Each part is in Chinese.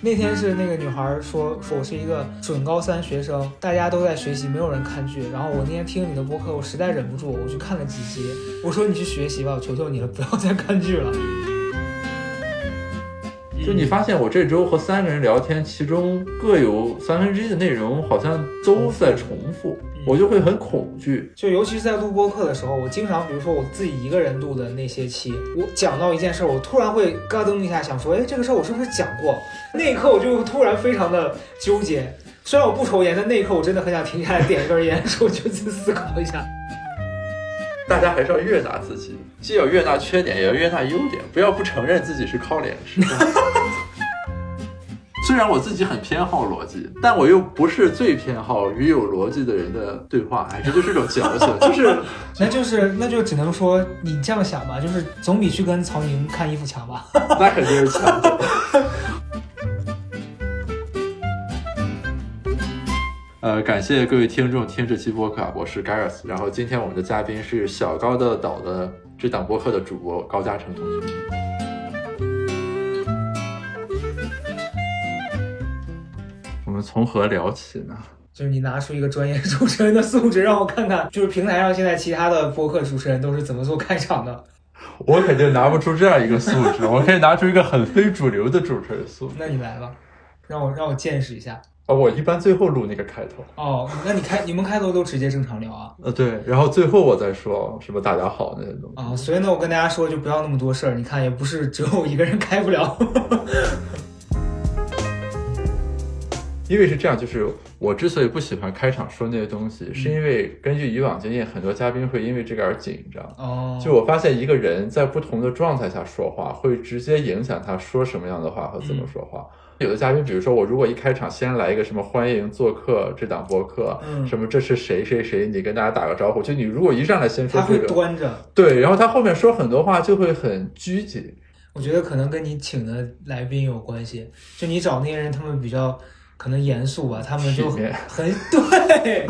那天是那个女孩说说我是一个准高三学生，大家都在学习，没有人看剧。然后我那天听你的播客，我实在忍不住，我去看了几集。我说你去学习吧，我求求你了，不要再看剧了。就你发现我这周和三个人聊天，其中各有三分之一的内容好像都在重复，我就会很恐惧。就尤其是在录播课的时候，我经常，比如说我自己一个人录的那些期，我讲到一件事，我突然会咯噔一下，想说，哎，这个事儿我是不是讲过？那一刻我就突然非常的纠结。虽然我不抽烟，但那一刻我真的很想停下来点一根烟，说就去思考一下。大家还是要悦纳自己，既要悦纳缺点，也要悦纳优点，不要不承认自己是靠脸吃饭。虽然我自己很偏好逻辑，但我又不是最偏好与有逻辑的人的对话，哎，这就是一种矫情，就是，那就是，那就只能说你这样想吧，就是总比去跟曹宁看衣服强吧。那肯定是强。呃，感谢各位听众听这期播客，我是 Gareth，然后今天我们的嘉宾是小高的岛的这档播客的主播高嘉诚同学。我们从何聊起呢？就是你拿出一个专业主持人的素质，让我看看，就是平台上现在其他的播客主持人都是怎么做开场的。我肯定拿不出这样一个素质，我可以拿出一个很非主流的主持人素质。那你来吧，让我让我见识一下。啊，我一般最后录那个开头。哦，那你开你们开头都直接正常聊啊？呃，对，然后最后我再说什么大家好那些东西。啊，所以呢，我跟大家说就不要那么多事儿。你看，也不是只有我一个人开不了。因为是这样，就是我之所以不喜欢开场说那些东西，是因为根据以往经验，很多嘉宾会因为这个而紧张。哦，就我发现一个人在不同的状态下说话，会直接影响他说什么样的话和怎么说话。有的嘉宾，比如说我，如果一开场先来一个什么欢迎做客这档播客，嗯什么这是谁谁谁，你跟大家打个招呼。就你如果一上来先说这个，他会端着，对，然后他后面说很多话就会很拘谨。我觉得可能跟你请的来宾有关系，就你找那些人，他们比较可能严肃吧，他们就很 对。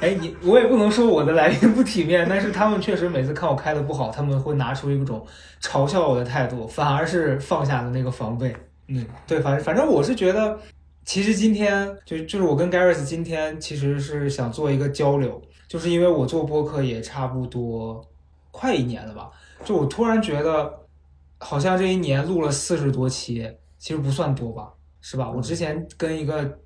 哎，你我也不能说我的来宾不体面，但是他们确实每次看我开的不好，他们会拿出一种嘲笑我的态度，反而是放下了那个防备。嗯，对，反正反正我是觉得，其实今天就就是我跟 Garris 今天其实是想做一个交流，就是因为我做播客也差不多快一年了吧，就我突然觉得，好像这一年录了四十多期，其实不算多吧，是吧？我之前跟一个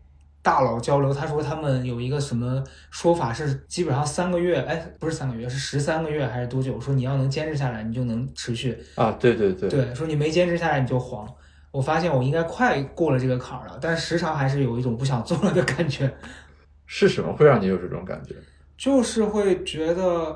大佬交流，他说他们有一个什么说法是，基本上三个月，哎，不是三个月，是十三个月还是多久？说你要能坚持下来，你就能持续啊，对对对，对，说你没坚持下来你就黄。我发现我应该快过了这个坎儿了，但时常还是有一种不想做了的感觉。是什么会让你有这种感觉？就是会觉得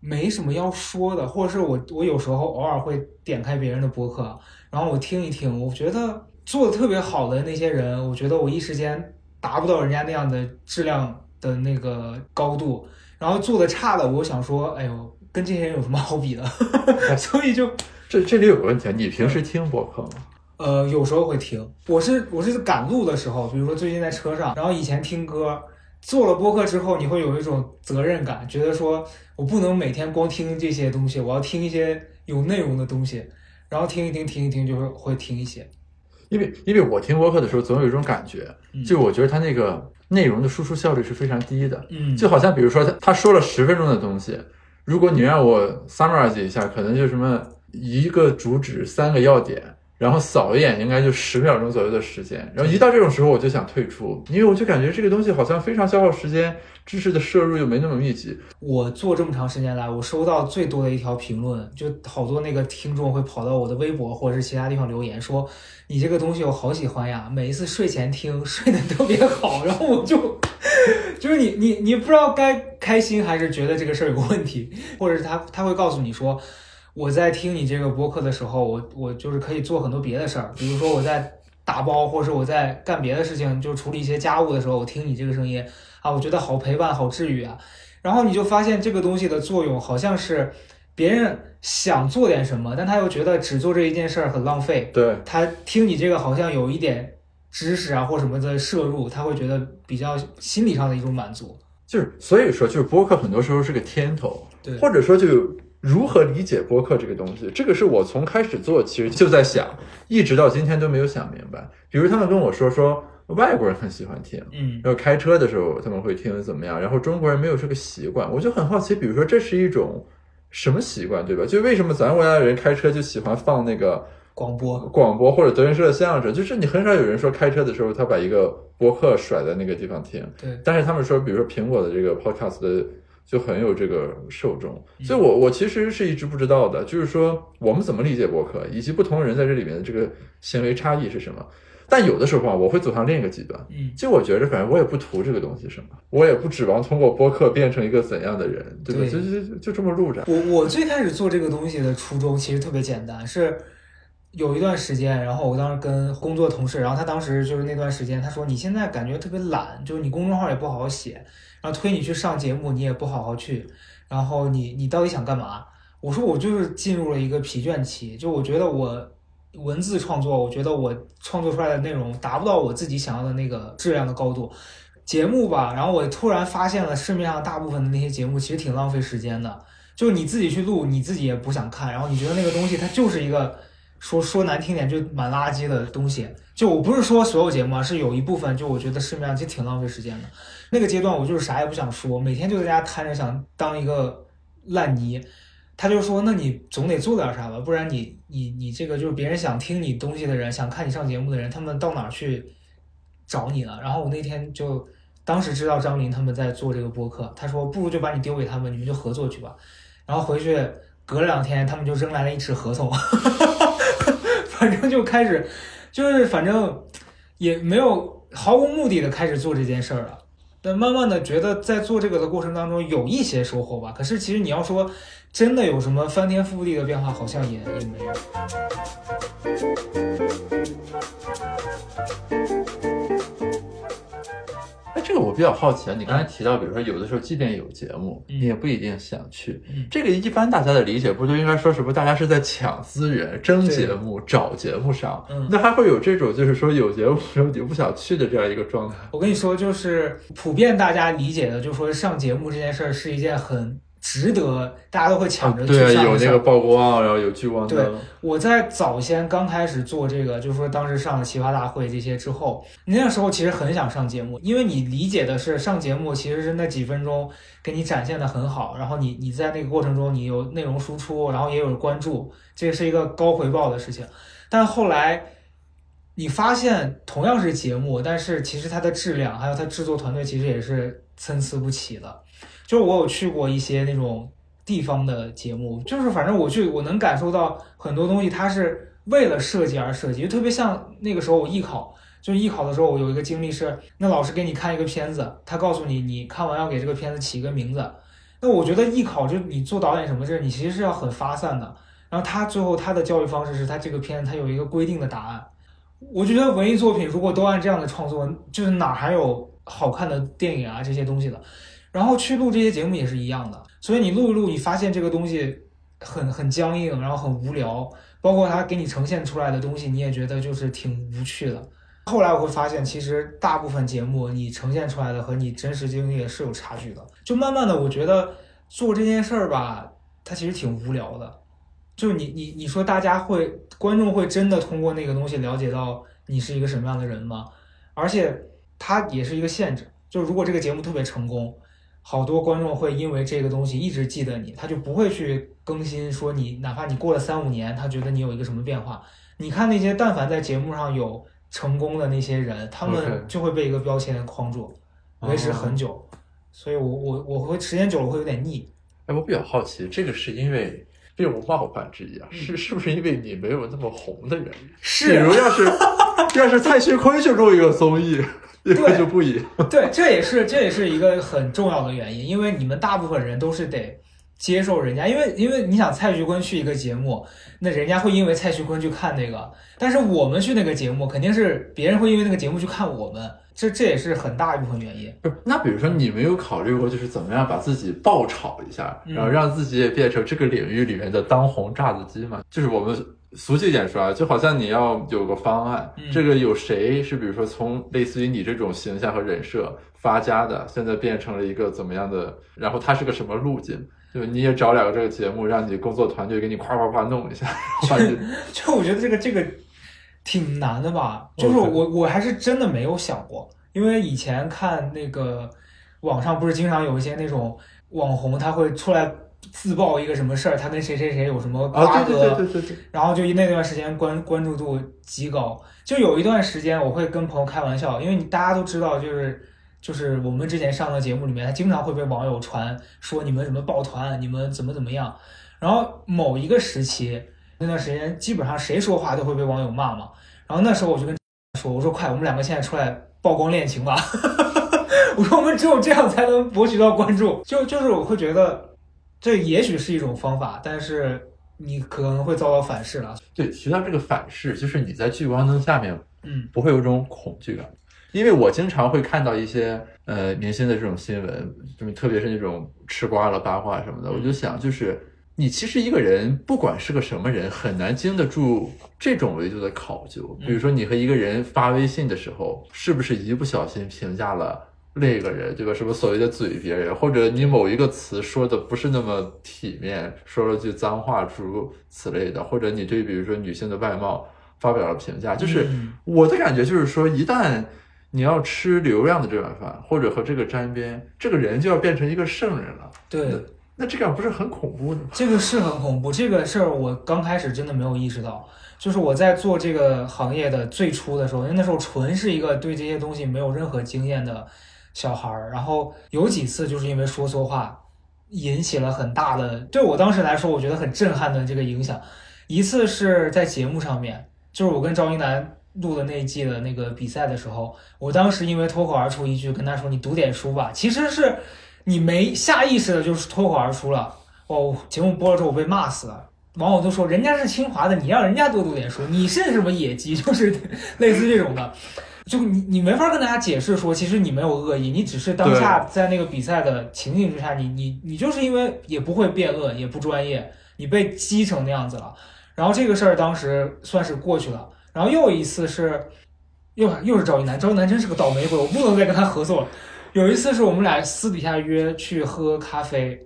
没什么要说的，或者是我我有时候偶尔会点开别人的博客，然后我听一听，我觉得做的特别好的那些人，我觉得我一时间达不到人家那样的质量的那个高度，然后做的差的，我想说，哎呦，跟这些人有什么好比的？所以就这这里有个问题啊，你平时听博客吗？呃，有时候会听，我是我是赶路的时候，比如说最近在车上，然后以前听歌，做了播客之后，你会有一种责任感，觉得说我不能每天光听这些东西，我要听一些有内容的东西，然后听一听，听一听，就会会听一些。因为因为我听播客的时候，总有一种感觉，就我觉得他那个内容的输出效率是非常低的，嗯，就好像比如说他他说了十分钟的东西，如果你让我 summarize 一下，可能就什么一个主旨，三个要点。然后扫一眼，应该就十秒钟左右的时间。然后一到这种时候，我就想退出，因为我就感觉这个东西好像非常消耗时间，知识的摄入又没那么密集。我做这么长时间来，我收到最多的一条评论，就好多那个听众会跑到我的微博或者是其他地方留言说：“你这个东西我好喜欢呀，每一次睡前听睡得特别好。”然后我就，就是你你你不知道该开心还是觉得这个事儿有问题，或者是他他会告诉你说。我在听你这个播客的时候，我我就是可以做很多别的事儿，比如说我在打包，或者是我在干别的事情，就处理一些家务的时候，我听你这个声音啊，我觉得好陪伴，好治愈啊。然后你就发现这个东西的作用，好像是别人想做点什么，但他又觉得只做这一件事儿很浪费。对他听你这个好像有一点知识啊或什么的摄入，他会觉得比较心理上的一种满足。就是所以说，就是播客很多时候是个天头，对，或者说就。如何理解播客这个东西？这个是我从开始做其实就在想，一直到今天都没有想明白。比如他们跟我说说外国人很喜欢听，嗯然后开车的时候他们会听怎么样，然后中国人没有这个习惯，我就很好奇，比如说这是一种什么习惯，对吧？就为什么咱国家的人开车就喜欢放那个广播，广播或者德云社的相声，就是你很少有人说开车的时候他把一个播客甩在那个地方听，对，但是他们说，比如说苹果的这个 podcast 的就很有这个受众，嗯所以我我其实是一直不知道的，就是说我们怎么理解播客，以及不同人在这里面的这个行为差异是什么。但有的时候啊，我会走向另一个极端，嗯就我觉着，反正我也不图这个东西什么，我也不指望通过播客变成一个怎样的人，对吧？对就就就就这么录着。我我最开始做这个东西的初衷其实特别简单，是有一段时间，然后我当时跟工作同事，然后他当时就是那段时间，他说你现在感觉特别懒，就是你公众号也不好好写，然后推你去上节目你也不好好去，然后你你到底想干嘛？我说我就是进入了一个疲倦期，就我觉得我文字创作，我觉得我创作出来的内容达不到我自己想要的那个质量的高度。节目吧，然后我突然发现了市面上大部分的那些节目其实挺浪费时间的，就是你自己去录，你自己也不想看，然后你觉得那个东西它就是一个说说难听点就蛮垃圾的东西。就我不是说所有节目啊，是有一部分就我觉得市面上其实挺浪费时间的。那个阶段我就是啥也不想说，每天就在家瘫着想当一个烂泥。他就说：“那你总得做点啥吧，不然你你你这个就是别人想听你东西的人，想看你上节目的人，他们到哪儿去找你了？”然后我那天就当时知道张琳他们在做这个播客，他说：“不如就把你丢给他们，你们就合作去吧。”然后回去隔了两天，他们就扔来了一纸合同，反正就开始就是反正也没有毫无目的的开始做这件事儿了。但慢慢的觉得在做这个的过程当中有一些收获吧，可是其实你要说真的有什么翻天覆地的变化，好像也也没有。哎，这个我比较好奇啊，你刚才提到，比如说有的时候即便有节目，嗯你也不一定想去。嗯这个一般大家的理解不就应该说什么？大家是在抢资源、争节目、找节目上。嗯那还会有这种就是说有节目时候你不想去的这样一个状态。我跟你说，就是普遍大家理解的，就是说上节目这件事儿是一件很值得大家都会抢着去对，上那个曝光，然后有聚光对灯。我在早先刚开始做这个，就是说当时上了奇葩大会这些之后，你那个时候其实很想上节目，因为你理解的是上节目其实是那几分钟给你展现的很好，然后你你在那个过程中你有内容输出，然后也有关注，这是一个高回报的事情。但后来你发现同样是节目，但是其实它的质量还有它制作团队其实也是参差不齐的。就是我有去过一些那种地方的节目，就是反正我去我能感受到很多东西，它是为了设计而设计，就特别像那个时候我艺考，就艺考的时候，我有一个经历是，那老师给你看一个片子，他告诉你你看完要给这个片子起一个名字。那我觉得艺考就你做导演什么这，你其实是要很发散的。然后他最后他的教育方式是他这个片子他有一个规定的答案。我就觉得文艺作品如果都按这样的创作，就是哪还有好看的电影啊这些东西的。然后去录这些节目也是一样的，所以你录一录，你发现这个东西很很僵硬，然后很无聊，包括它给你呈现出来的东西，你也觉得就是挺无趣的。后来我会发现，其实大部分节目你呈现出来的和你真实经历是有差距的。就慢慢的，我觉得做这件事儿吧，它其实挺无聊的。就是你你你说大家会观众会真的通过那个东西了解到你是一个什么样的人吗？而且它也是一个限制，就如果这个节目特别成功，好多观众会因为这个东西一直记得你，他就不会去更新说你，哪怕你过了三五年，他觉得你有一个什么变化。你看那些但凡在节目上有成功的那些人，他们就会被一个标签框住，维持很久。所以我我我会时间久了会有点腻。哎，我比较好奇，这个是因为并无冒犯之意啊，嗯是是不是因为你没有那么红的原因？是比如要是 要是蔡徐坤去录一个综艺，这个对就不一样。对，这也是这也是一个很重要的原因，因为你们大部分人都是得接受人家，因为因为你想蔡徐坤去一个节目，那人家会因为蔡徐坤去看那个，但是我们去那个节目，肯定是别人会因为那个节目去看我们，这这也是很大一部分原因。不是，那比如说你没有考虑过，就是怎么样把自己爆炒一下，嗯然后让自己也变成这个领域里面的当红炸子鸡吗？就是我们俗气一点说啊，就好像你要有个方案，嗯这个有谁是比如说从类似于你这种形象和人设发家的，现在变成了一个怎么样的，然后他是个什么路径？就你也找两个这个节目，让你工作团队给你夸夸夸弄一下，就 我觉得这个这个挺难的吧，就是我我还是真的没有想过，因为以前看那个网上不是经常有一些那种网红，他会出来自曝一个什么事儿，他跟谁谁谁有什么瓜啊，葛，对对对对对对，然后就那段时间关关注度极高，就有一段时间我会跟朋友开玩笑，因为你大家都知道，就是就是我们之前上的节目里面，他经常会被网友传说你们什么抱团，你们怎么怎么样。然后某一个时期那段时间，基本上谁说话都会被网友骂嘛。然后那时候我就跟说，我说快，我们两个现在出来曝光恋情吧。我说我们只有这样才能博取到关注。就就是我会觉得这也许是一种方法，但是你可能会遭到反噬了。对，提到这个反噬，就是你在聚光灯下面嗯不会有一种恐惧感，因为我经常会看到一些呃明星的这种新闻，就是特别是那种吃瓜了八卦什么的，我就想就是。你其实一个人，不管是个什么人，很难经得住这种维度的考究。比如说，你和一个人发微信的时候，是不是一不小心评价了另一个人，对吧？什么所谓的嘴别人，或者你某一个词说的不是那么体面，说了句脏话，诸如此类的，或者你对比如说女性的外貌发表了评价，就是嗯我的感觉就是说，一旦你要吃流量的这碗饭，或者和这个沾边，这个人就要变成一个圣人了。对，那这样不是很恐怖的吗？这个是很恐怖。这个事儿我刚开始真的没有意识到，就是我在做这个行业的最初的时候，因为那时候纯是一个对这些东西没有任何经验的小孩儿，然后有几次就是因为说错话，引起了很大的对我当时来说，我觉得很震撼的这个影响。一次是在节目上面，就是我跟赵一楠录的那一季的那个比赛的时候，我当时因为脱口而出一句跟他说：“你读点书吧。”其实是你没下意识的就是脱口而出了。哦，节目播了之后我被骂死了，网友都说人家是清华的，你让人家多读点书，你是什么野鸡，就是 类似这种的。就你你没法跟大家解释说，其实你没有恶意，你只是当下在那个比赛的情境之下，你你你就是因为也不会辩论，也不专业，你被激成那样子了。然后这个事儿当时算是过去了。然后又一次是，又又是赵一楠，赵一楠真是个倒霉鬼，我不能再跟他合作了。有一次是我们俩私底下约去喝咖啡，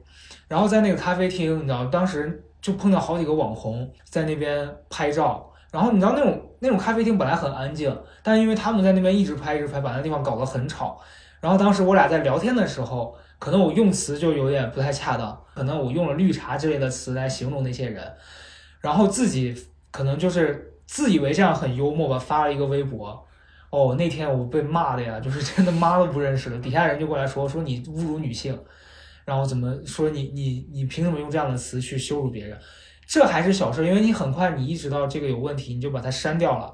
然后在那个咖啡厅，你知道，当时就碰到好几个网红在那边拍照。然后你知道那种那种咖啡厅本来很安静，但因为他们在那边一直拍一直拍，把那地方搞得很吵。然后当时我俩在聊天的时候，可能我用词就有点不太恰当，可能我用了绿茶之类的词来形容那些人，然后自己可能就是自以为这样很幽默吧，发了一个微博。哦，那天我被骂的呀，就是真的妈都不认识了。底下人就过来说说你侮辱女性，然后怎么说你你你凭什么用这样的词去羞辱别人？这还是小事，因为你很快你意识到这个有问题，你就把它删掉了。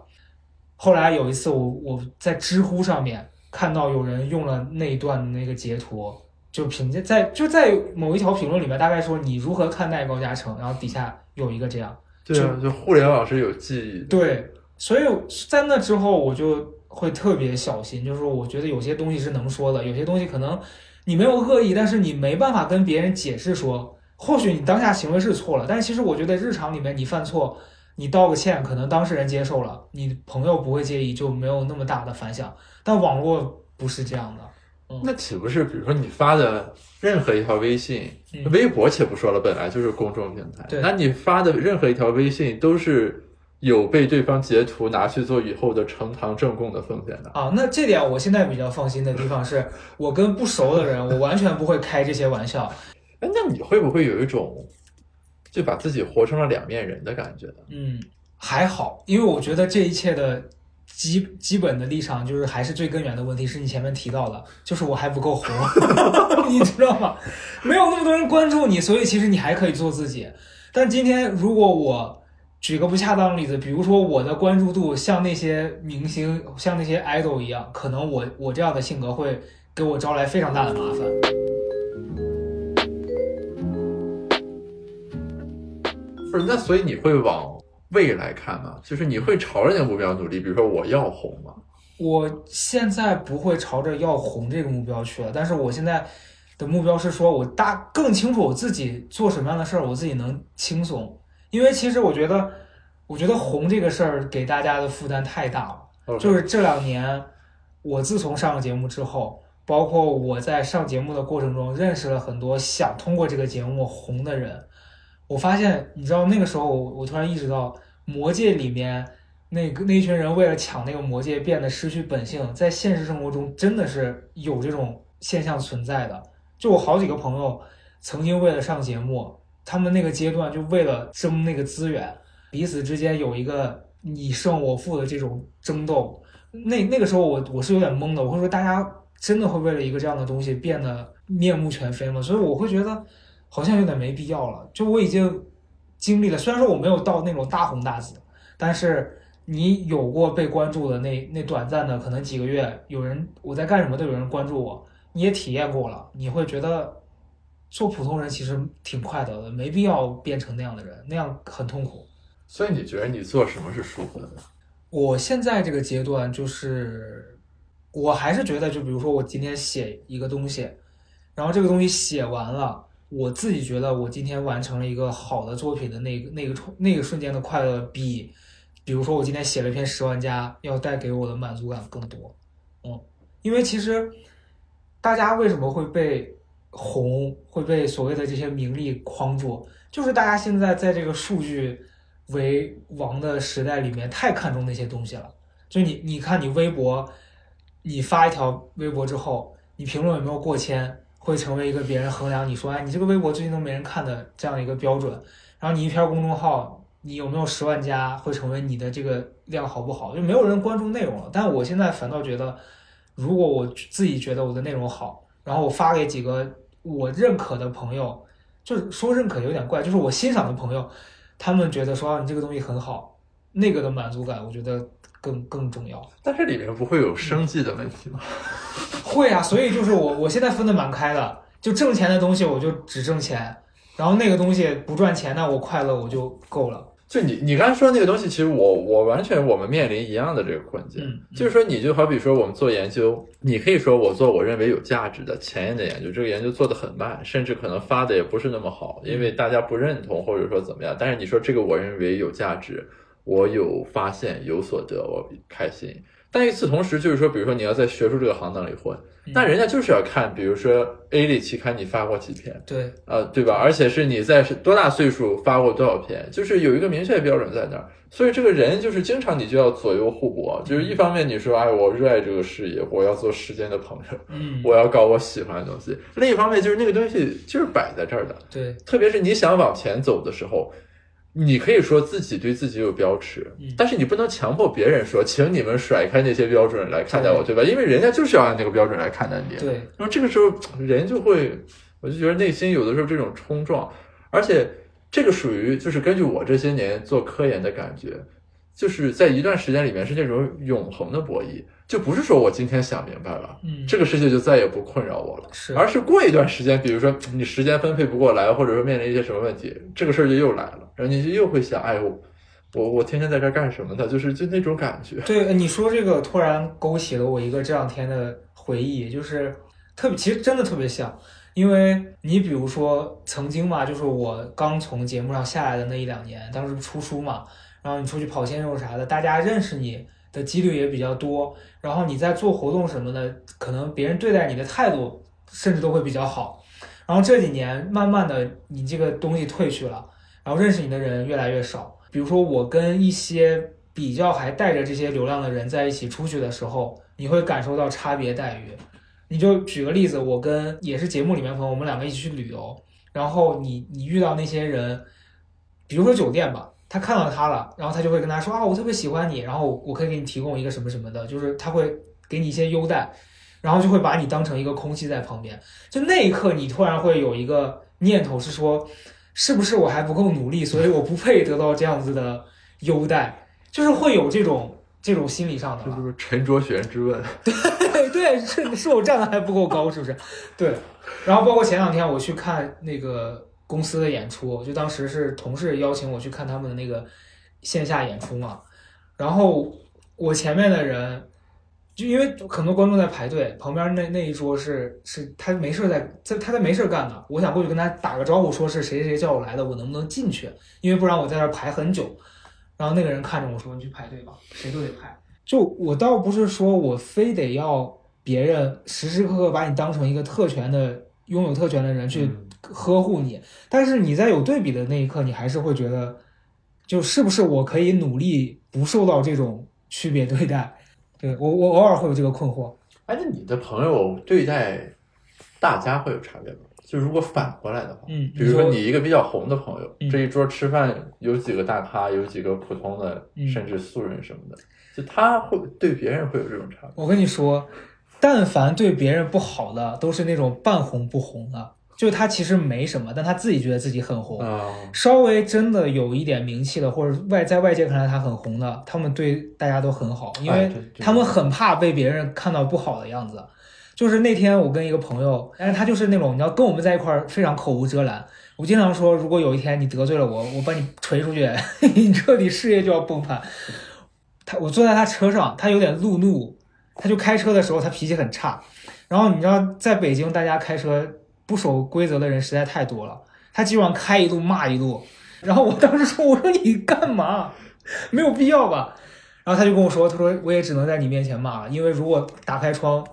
后来有一次我我在知乎上面看到有人用了那一段的那个截图，就评价在就在某一条评论里面，大概说你如何看待高嘉诚，然后底下有一个这样。对啊，就互联网是有记忆的。对，所以在那之后我就会特别小心，就是我觉得有些东西是能说的，有些东西可能你没有恶意，但是你没办法跟别人解释说，或许你当下行为是错了，但是其实我觉得日常里面你犯错，你道个歉，可能当事人接受了，你朋友不会介意，就没有那么大的反响。但网络不是这样的，那岂不是比如说你发的任何一条微信、嗯微博，且不说了，本来就是公众平台，那你发的任何一条微信都是有被对方截图拿去做以后的呈堂证供的风险的。啊，那这点我现在比较放心的地方是，我跟不熟的人，我完全不会开这些玩笑。哎，那你会不会有一种就把自己活成了两面人的感觉呢？嗯，还好，因为我觉得这一切的基基本的立场就是还是最根源的问题，是你前面提到的，就是我还不够红，你知道吗？没有那么多人关注你，所以其实你还可以做自己。但今天如果我举个不恰当的例子，比如说我的关注度像那些明星、像那些 idol 一样，可能我我这样的性格会给我招来非常大的麻烦。不是，那所以你会往未来看吗？就是你会朝着那个目标努力，比如说我要红吗？我现在不会朝着要红这个目标去了，但是我现在的目标是说，我大更清楚我自己做什么样的事儿，我自己能轻松。因为其实我觉得，我觉得红这个事儿给大家的负担太大了。就是这两年，我自从上了节目之后，包括我在上节目的过程中认识了很多想通过这个节目红的人。我发现，你知道那个时候我我突然意识到，魔界里面那个那群人为了抢那个魔戒变得失去本性，在现实生活中真的是有这种现象存在的。就我好几个朋友曾经为了上节目，他们那个阶段就为了争那个资源，彼此之间有一个你胜我负的这种争斗。那那个时候我我是有点懵的，我会说大家真的会为了一个这样的东西变得面目全非吗？所以我会觉得。好像有点没必要了。就我已经经历了，虽然说我没有到那种大红大紫，但是你有过被关注的那那短暂的可能几个月，有人我在干什么都有人关注我，你也体验过了，你会觉得做普通人其实挺快乐的，没必要变成那样的人，那样很痛苦。所以你觉得你做什么是舒服的？我现在这个阶段就是，我还是觉得，就比如说我今天写一个东西，然后这个东西写完了。我自己觉得，我今天完成了一个好的作品的那个、那个、那个瞬间的快乐，比，比如说我今天写了一篇十万加，要带给我的满足感更多。嗯，因为其实大家为什么会被红，会被所谓的这些名利框住，就是大家现在在这个数据为王的时代里面，太看重那些东西了。就你，你看你微博，你发一条微博之后，你评论有没有过千？会成为一个别人衡量你说，哎，你这个微博最近都没人看的这样一个标准。然后你一篇公众号，你有没有十万加，会成为你的这个量好不好？就没有人关注内容了。但我现在反倒觉得，如果我自己觉得我的内容好，然后我发给几个我认可的朋友，就是说认可有点怪，就是我欣赏的朋友，他们觉得说你这个东西很好，那个的满足感，我觉得。更更重要，但是里面不会有生计的问题吗？会啊，所以就是我我现在分的蛮开的，就挣钱的东西我就只挣钱，然后那个东西不赚钱那我快乐我就够了。就你你刚才说那个东西，其实我我完全我们面临一样的这个困境，就是说你就好比说我们做研究，你可以说我做我认为有价值的前沿的研究，这个研究做的很慢，甚至可能发的也不是那么好，因为大家不认同或者说怎么样，但是你说这个我认为有价值。我有发现，有所得，我开心。但与此同时，就是说，比如说你要在学术这个行当里混，那人家就是要看，比如说 A 类期刊你发过几篇，对，呃，对吧？而且是你在多大岁数发过多少篇，就是有一个明确的标准在那儿。所以这个人就是经常你就要左右互搏，就是一方面你说，哎，我热爱这个事业，我要做时间的朋友，嗯，我要搞我喜欢的东西；另一方面就是那个东西就是摆在这儿的，对，特别是你想往前走的时候。你可以说自己对自己有标尺，但是你不能强迫别人说，请你们甩开那些标准来看待我，对吧？因为人家就是要按那个标准来看待你。对，那么这个时候人就会，我就觉得内心有的时候这种冲撞，而且这个属于就是根据我这些年做科研的感觉，就是在一段时间里面是那种永恒的博弈。就不是说我今天想明白了，嗯，这个世界就再也不困扰我了，是，而是过一段时间，比如说你时间分配不过来，或者说面临一些什么问题，这个事儿就又来了，然后你就又会想，哎呦，我我天天在这干什么呢？就是就那种感觉。对，你说这个突然勾起了我一个这两天的回忆，就是特别，其实真的特别像，因为你比如说曾经嘛，就是我刚从节目上下来的那一两年，当时出书嘛，然后你出去跑线路啥的，大家认识你。的几率也比较多，然后你在做活动什么的，可能别人对待你的态度甚至都会比较好。然后这几年慢慢的，你这个东西退去了，然后认识你的人越来越少。比如说我跟一些比较还带着这些流量的人在一起出去的时候，你会感受到差别待遇。你就举个例子，我跟也是节目里面朋友，我们两个一起去旅游，然后你你遇到那些人，比如说酒店吧。他看到他了，然后他就会跟他说啊，我特别喜欢你，然后我可以给你提供一个什么什么的，就是他会给你一些优待，然后就会把你当成一个空气在旁边。就那一刻，你突然会有一个念头是说，是不是我还不够努力，所以我不配得到这样子的优待？就是会有这种这种心理上的。这就是陈卓璇之问。对对，是是我站的还不够高，是不是？对。然后包括前两天我去看那个。公司的演出，就当时是同事邀请我去看他们的那个线下演出嘛，然后我前面的人，就因为很多观众在排队，旁边那那一桌是是他没事在在他在没事干的，我想过去跟他打个招呼，说是谁谁叫我来的，我能不能进去？因为不然我在那排很久。然后那个人看着我说：“你去排队吧，谁都得排。”就我倒不是说我非得要。别人时时刻刻把你当成一个特权的拥有特权的人去呵护你，但是你在有对比的那一刻，你还是会觉得，就是不是我可以努力不受到这种区别对待？对我我偶尔会有这个困惑。哎，那你的朋友对待大家会有差别吗？就如果反过来的话，嗯比如说你一个比较红的朋友，嗯这一桌吃饭有几个大咖，有几个普通的，嗯甚至素人什么的，就他会对别人会有这种差别。我跟你说，但凡对别人不好的，都是那种半红不红的，就是他其实没什么，但他自己觉得自己很红。啊，稍微真的有一点名气的，或者外在外界看来他很红的，他们对大家都很好，因为他们很怕被别人看到不好的样子。就是那天我跟一个朋友，但是他就是那种你要跟我们在一块儿非常口无遮拦。我经常说，如果有一天你得罪了我，我把你锤出去，你彻底事业就要崩盘。他我坐在他车上，他有点路怒，他就开车的时候他脾气很差。然后你知道，在北京大家开车不守规则的人实在太多了，他基本上开一路骂一路。然后我当时说：“我说你干嘛？没有必要吧？”然后他就跟我说：“他说我也只能在你面前骂了，因为如果打开窗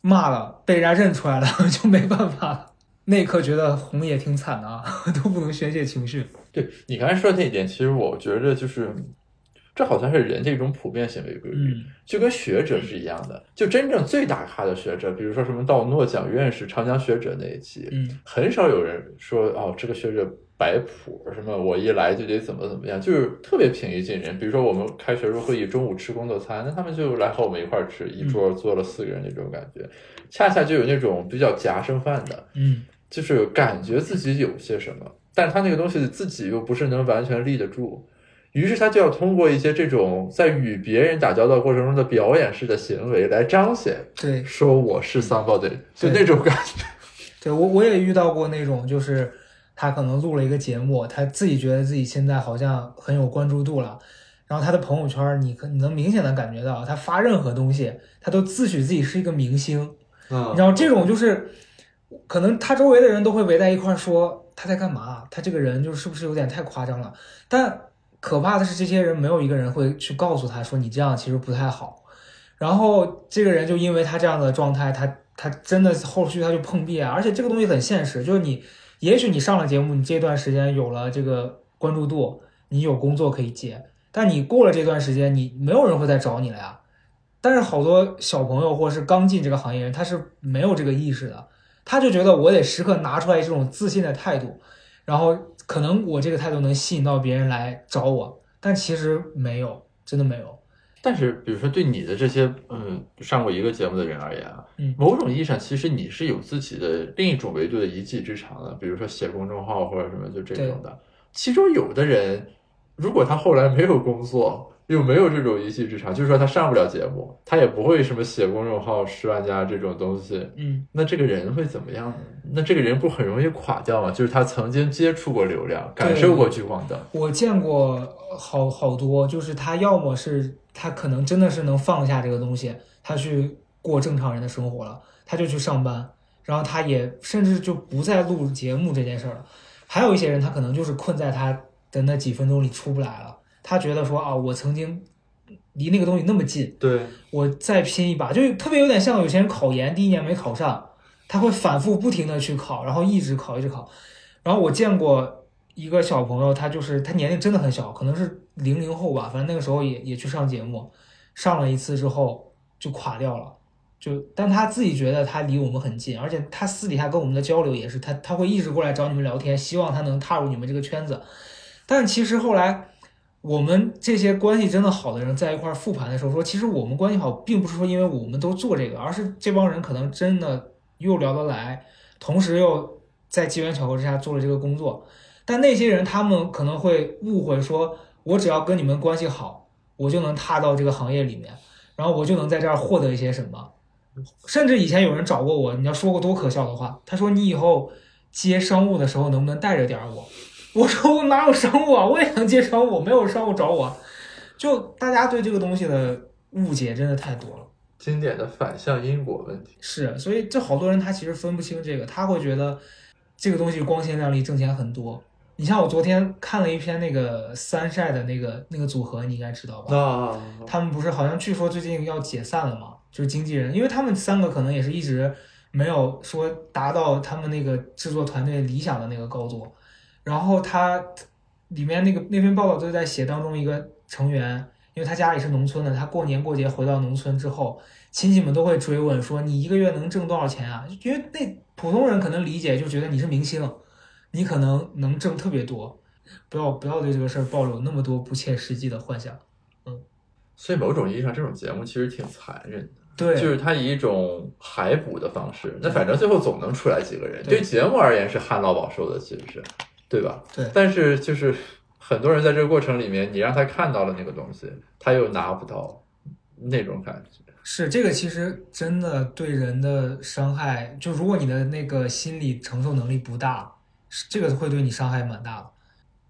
骂了，被人家认出来了 就没办法。”那一刻觉得红也挺惨的啊，都不能宣泄情绪。对你刚才说的那一点，其实我觉得就是，这好像是人的一种普遍行为规律。嗯就跟学者是一样的，就真正最大咖的学者，比如说什么到诺奖院士、长江学者那一期，嗯很少有人说哦，这个学者摆谱，什么我一来就得怎么怎么样，就是特别平易近人。比如说我们开学术会议，中午吃工作餐，那他们就来和我们一块儿吃，一桌坐了四个人那种感觉，恰恰就有那种比较夹生饭的，嗯就是感觉自己有些什么，但他那个东西自己又不是能完全立得住。于是他就要通过一些这种在与别人打交道过程中的表演式的行为来彰显，对。说我是 somebody，就那种感觉。对，我我也遇到过那种，就是他可能录了一个节目，他自己觉得自己现在好像很有关注度了，然后他的朋友圈，你可你能明显的感觉到，他发任何东西，他都自诩自己是一个明星，嗯。你知道这种就是，可能他周围的人都会围在一块儿说他在干嘛，他这个人就是不是有点太夸张了？但可怕的是，这些人没有一个人会去告诉他说你这样其实不太好。然后这个人就因为他这样的状态，他他真的后续他就碰壁啊！而且这个东西很现实，就是你也许你上了节目，你这段时间有了这个关注度，你有工作可以接，但你过了这段时间，你没有人会再找你了呀。但是好多小朋友或是刚进这个行业人，他是没有这个意识的，他就觉得我得时刻拿出来这种自信的态度，然后可能我这个态度能吸引到别人来找我，但其实没有，真的没有。但是，比如说对你的这些嗯上过一个节目的人而言啊，嗯某种意义上，其实你是有自己的另一种维度的一技之长的，比如说写公众号或者什么就这种的。其中有的人，如果他后来没有工作，又没有这种一技之长，就是说他上不了节目，他也不会什么写公众号十万加这种东西，嗯，那这个人会怎么样呢？那这个人不很容易垮掉吗？就是他曾经接触过流量，感受过聚光灯，我见过好好多，就是他要么是他可能真的是能放下这个东西，他去过正常人的生活了，他就去上班，然后他也甚至就不再录节目这件事儿了。还有一些人，他可能就是困在他的那几分钟里出不来了，他觉得说啊，我曾经离那个东西那么近，对，我再拼一把，就特别有点像有些人考研第一年没考上，他会反复不停的去考，然后一直考一直考。然后我见过一个小朋友，他就是他年龄真的很小，可能是零零后吧，反正那个时候也也去上节目，上了一次之后就垮掉了。就但他自己觉得他离我们很近，而且他私底下跟我们的交流也是，他他会一直过来找你们聊天，希望他能踏入你们这个圈子。但其实后来我们这些关系真的好的人在一块复盘的时候说，其实我们关系好，并不是说因为我们都做这个，而是这帮人可能真的又聊得来，同时又在机缘巧合之下做了这个工作。但那些人他们可能会误会说，我只要跟你们关系好，我就能踏到这个行业里面，然后我就能在这儿获得一些什么。甚至以前有人找过我，你要说过多可笑的话，他说你以后接商务的时候能不能带着点我？我说我哪有商务啊？我也想接商务，没有商务找我。就大家对这个东西的误解真的太多了。经典的反向因果问题。是，所以这好多人他其实分不清这个，他会觉得这个东西光鲜亮丽，挣钱很多，你像我昨天看了一篇那个三晒的那个那个组合，你应该知道吧？那他们不是好像据说最近要解散了嘛？就是经纪人，因为他们三个可能也是一直没有说达到他们那个制作团队理想的那个高度。然后他里面那个那篇报道就在写当中一个成员，因为他家里是农村的，他过年过节回到农村之后，亲戚们都会追问说你一个月能挣多少钱啊？因为那普通人可能理解就觉得你是明星，你可能能挣特别多。不要不要对这个事儿抱有那么多不切实际的幻想。嗯所以某种意义上，这种节目其实挺残忍的。对，就是它以一种海捕的方式，那反正最后总能出来几个人。对对节目而言是旱涝保收的，其实是，对吧？对但是就是很多人在这个过程里面，你让他看到了那个东西，他又拿不到那种感觉。是这个，其实真的对人的伤害，就如果你的那个心理承受能力不大，是这个会对你伤害蛮大的。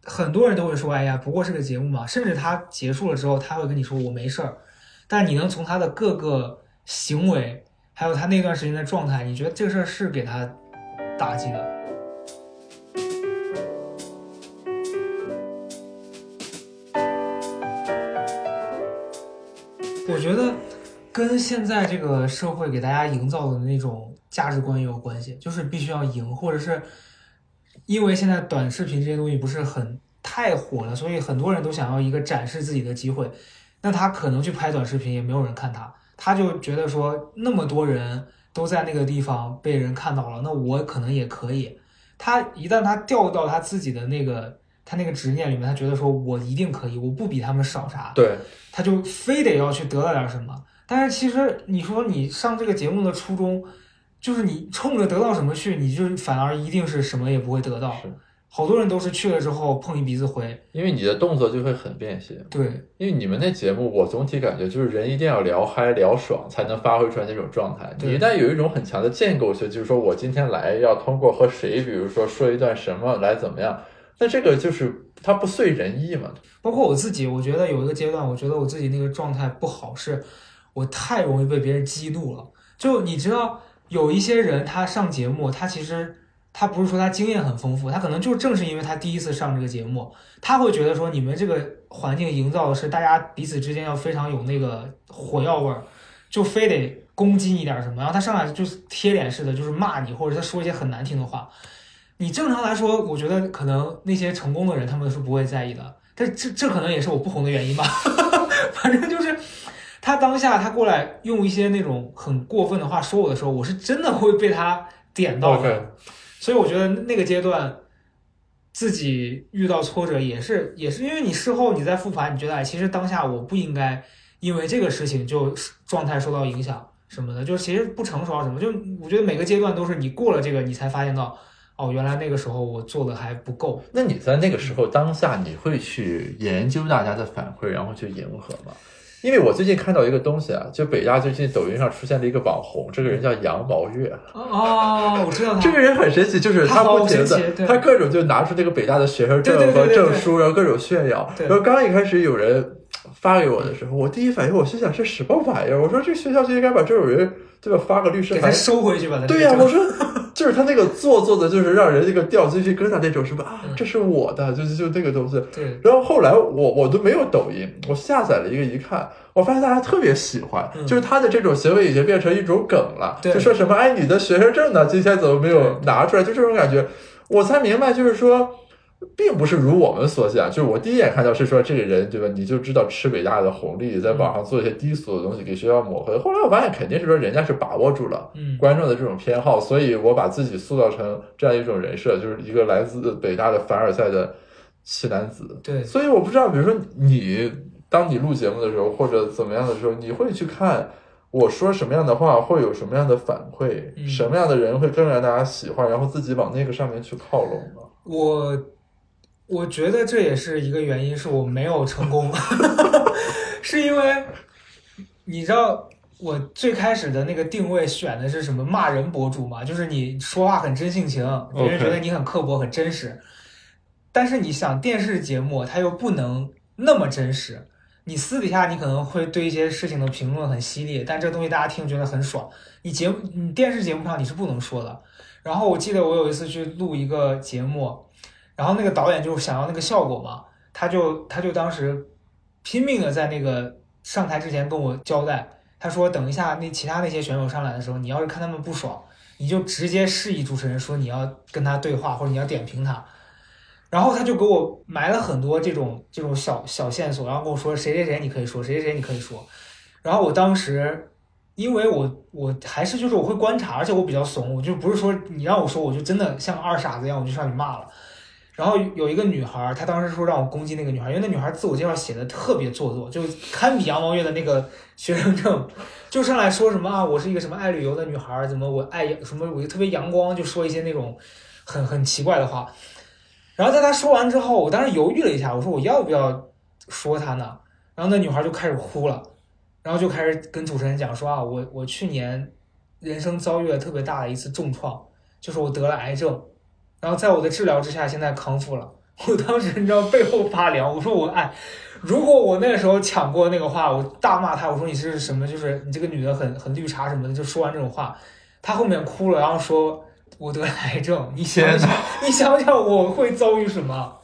很多人都会说：“哎呀，不过是个节目嘛。”甚至他结束了之后，他会跟你说：“我没事儿。”但你能从他的各个行为，还有他那段时间的状态，你觉得这个事儿是给他打击的。我觉得跟现在这个社会给大家营造的那种价值观也有关系，就是必须要赢，或者是因为现在短视频这些东西不是很太火了，所以很多人都想要一个展示自己的机会。那他可能去拍短视频，也没有人看他，他就觉得说那么多人都在那个地方被人看到了，那我可能也可以。他一旦他掉到他自己的那个他那个执念里面，他觉得说我一定可以，我不比他们少啥，对，他就非得要去得到点什么。但是其实你说你上这个节目的初衷，就是你冲着得到什么去，你就反而一定是什么也不会得到。是好多人都是去了之后碰一鼻子灰，因为你的动作就会很便携。对因为你们那节目，我总体感觉就是人一定要聊嗨聊爽，才能发挥出来那种状态。对你一旦有一种很强的建构性，就是说我今天来要通过和谁，比如说说一段什么来怎么样，那这个就是它不遂人意嘛。包括我自己，我觉得有一个阶段，我觉得我自己那个状态不好，是我太容易被别人激怒了。就你知道，有一些人他上节目，他其实他不是说他经验很丰富，他可能就正是因为他第一次上这个节目，他会觉得说你们这个环境营造的是大家彼此之间要非常有那个火药味儿，就非得攻击你点什么，然后他上来就是贴脸似的，就是骂你，或者他说一些很难听的话。你正常来说，我觉得可能那些成功的人他们是不会在意的，但这这可能也是我不红的原因吧。反正就是他当下他过来用一些那种很过分的话说我的时候，我是真的会被他点到的。所以我觉得那个阶段自己遇到挫折也是也是因为你事后你在复盘，你觉得哎，其实当下我不应该因为这个事情就状态受到影响什么的，就是其实不成熟啊什么。就我觉得每个阶段都是你过了这个，你才发现到哦，原来那个时候我做的还不够。那你在那个时候当下，你会去研究大家的反馈，然后去迎合吗？因为我最近看到一个东西啊，就北大最近抖音上出现了一个网红，这个人叫杨毛月。哦，我知道他这个人很神奇，就是他不停的，他各种就拿出那个北大的学生证和证书，然后各种炫耀。然后刚一开始有人发给我的时候，我第一反应我心想是什么玩意儿？我说这学校就应该把这种人对吧发个律师函给他。收回去吧。对呀、这个我说就是他那个做作的，就是让人那个掉鸡皮疙瘩那种什么啊嗯，这是我的，就就就那个东西。对然后后来我我都没有抖音，我下载了一个一看，我发现大家特别喜欢，嗯就是他的这种行为已经变成一种梗了，对就说什么哎你的学生证呢，今天怎么没有拿出来？就这种感觉，我才明白，就是说。并不是如我们所想，就是我第一眼看到是说这个人对吧？你就知道吃北大的红利，在网上做一些低俗的东西给学校抹黑。后来我发现肯定是说人家是把握住了嗯观众的这种偏好，所以我把自己塑造成这样一种人设，就是一个来自北大的凡尔赛的奇男子。对所以我不知道，比如说你，当你录节目的时候，或者怎么样的时候，你会去看我说什么样的话会有什么样的反馈，嗯什么样的人会更让大家喜欢，然后自己往那个上面去靠拢吗？我我觉得这也是一个原因，是我没有成功，是因为你知道我最开始的那个定位选的是什么骂人博主嘛，就是你说话很真性情，别人觉得你很刻薄、很真实。但是你想电视节目，它又不能那么真实。你私底下你可能会对一些事情的评论很犀利，但这东西大家听觉得很爽。你节目你电视节目上你是不能说的。然后我记得我有一次去录一个节目，然后那个导演就想要那个效果嘛，他就他就当时拼命的在那个上台之前跟我交代，他说等一下那其他那些选手上来的时候，你要是看他们不爽，你就直接示意主持人说你要跟他对话或者你要点评他。然后他就给我埋了很多这种这种小小线索，然后跟我说谁谁谁你可以说，谁谁谁你可以说。然后我当时，因为我我还是就是我会观察，而且我比较怂，我就不是说你让我说，我就真的像二傻子一样，我就上去骂了。然后有一个女孩，她当时说让我攻击那个女孩，因为那女孩自我介绍写的特别做作，就堪比杨毛月的那个 学生证，就上来说什么啊，我是一个什么爱旅游的女孩，怎么我爱什么我就特别阳光，就说一些那种很很奇怪的话。然后在她说完之后，我当时犹豫了一下，我说我要不要说她呢？然后那女孩就开始哭了，然后就开始跟主持人讲说啊，我我去年人生遭遇了特别大的一次重创，就是我得了癌症。然后在我的治疗之下，现在康复了。我当时你知道背后发凉，我说我哎，如果我那个时候抢过那个话，我大骂他，我说你是什么？就是你这个女的很很绿茶什么的，就说完这种话，他后面哭了，然后说我得了癌症，你想想，你想想我会遭遇什么？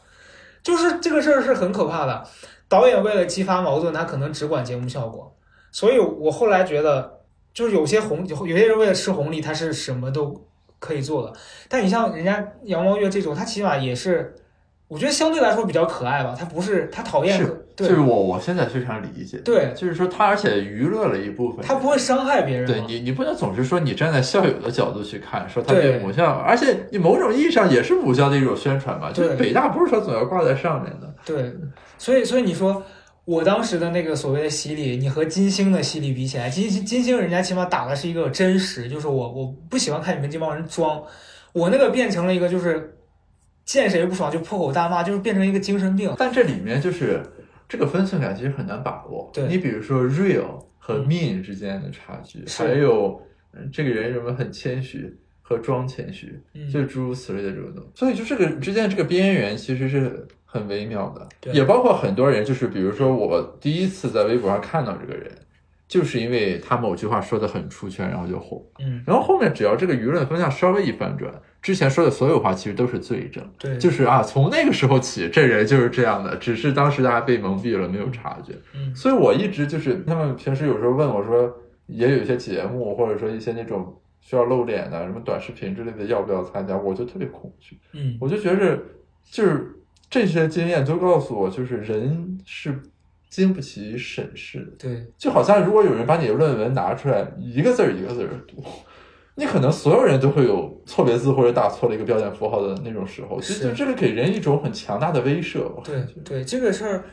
就是这个事儿是很可怕的。导演为了激发矛盾，他可能只管节目效果，所以我后来觉得，就是有些红有些人为了吃红利，他是什么都。可以做的，但你像人家杨光月这种，他起码也是，我觉得相对来说比较可爱吧。他不是他讨厌，就是我我现在非常理解。对，就是说他而且娱乐了一部分，他不会伤害别人。对你，你不能总是说你站在校友的角度去看，说他对母校，而且你某种意义上也是母校的一种宣传吧。就是北大不是说总要挂在上面的。对，所以所以你说。我当时的那个所谓的洗礼，你和金星的洗礼比起来，金星金星人家起码打的是一个真实，就是我我不喜欢看你们这帮人装，我那个变成了一个就是见谁不爽就破口大骂，就是变成一个精神病。但这里面就是这个分寸感其实很难把握。对你比如说 real 和 mean 之间的差距，还有这个人什么很谦虚和装谦虚，就诸如此类的这种东西。所以就这个之间的这个边缘其实是。很微妙的，也包括很多人，就是比如说我第一次在微博上看到这个人，就是因为他某句话说的很出圈，然后就火。嗯，然后后面只要这个舆论风向稍微一反转，之前说的所有话其实都是罪证。对，就是啊，从那个时候起，这人就是这样的，只是当时大家被蒙蔽了，没有察觉。嗯，所以我一直就是他们平时有时候问我说，也有一些节目或者说一些那种需要露脸的什么短视频之类的，要不要参加？我就特别恐惧。嗯，我就觉着就是。这些经验都告诉我，就是人是经不起审视的。对，就好像如果有人把你的论文拿出来，一个字儿一个字儿读，你可能所有人都会有错别字或者打错了一个标点符号的那种时候。其实这个给人一种很强大的威慑。对对，这个事儿，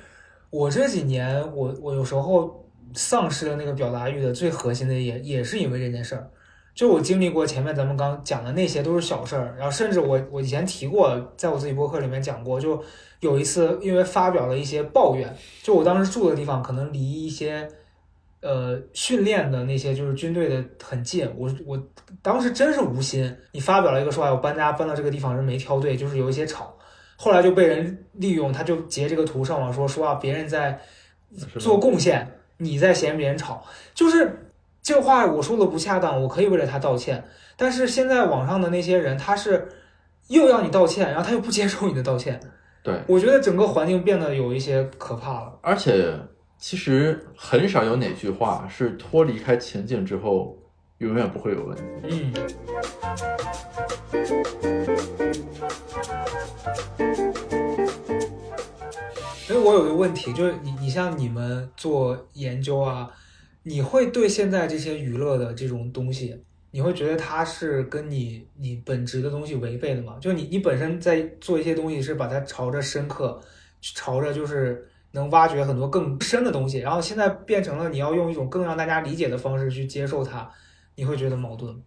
我这几年我我有时候丧失了那个表达欲的最核心的也也是因为这件事儿。就我经历过前面咱们刚讲的那些都是小事儿，然后甚至我我以前提过，在我自己博客里面讲过，就有一次因为发表了一些抱怨，就我当时住的地方可能离一些呃训练的那些就是军队的很近，我我当时真是无心，你发表了一个说啊，我搬家搬到这个地方人没挑对，就是有一些吵，后来就被人利用，他就截这个图上网说说啊别人在做贡献，你在嫌别人吵，就是。这话我说的不恰当，我可以为了他道歉。但是现在网上的那些人，他是又要你道歉，然后他又不接受你的道歉。对，我觉得整个环境变得有一些可怕了。而且，其实很少有哪句话是脱离开情境之后永远不会有问题。嗯。所以我有个问题，就是你，你像你们做研究啊。你会对现在这些娱乐的这种东西，你会觉得它是跟你你本职的东西违背的吗？就你你本身在做一些东西是把它朝着深刻，朝着就是能挖掘很多更深的东西，然后现在变成了你要用一种更让大家理解的方式去接受它，你会觉得矛盾吗？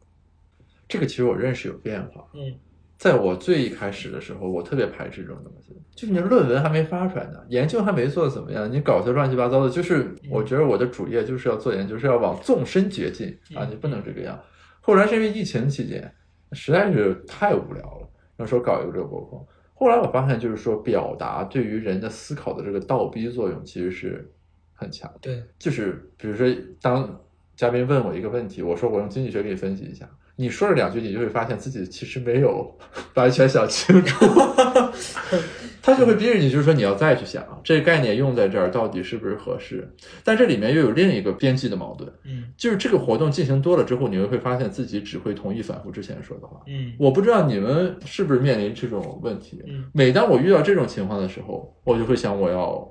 这个其实我认识有变化，嗯。在我最一开始的时候，我特别排斥这种东西，就是你论文还没发出来呢，研究还没做怎么样，你搞些乱七八糟的。就是我觉得我的主业就是要做研究，是要往纵深掘进啊，你不能这个样。后来是因为疫情期间，实在是太无聊了，那时候搞一个这个博客。后来我发现，就是说表达对于人的思考的这个倒逼作用其实是很强的。对，就是比如说，当嘉宾问我一个问题，我说我用经济学给你分析一下。你说了两句，你就会发现自己其实没有完全想清楚。他就会逼着你，就是说你要再去想这个概念用在这儿到底是不是合适。但这里面又有另一个边际的矛盾，嗯就是这个活动进行多了之后，你会发现自己只会同意反复之前说的话。嗯我不知道你们是不是面临这种问题。嗯每当我遇到这种情况的时候，我就会想我要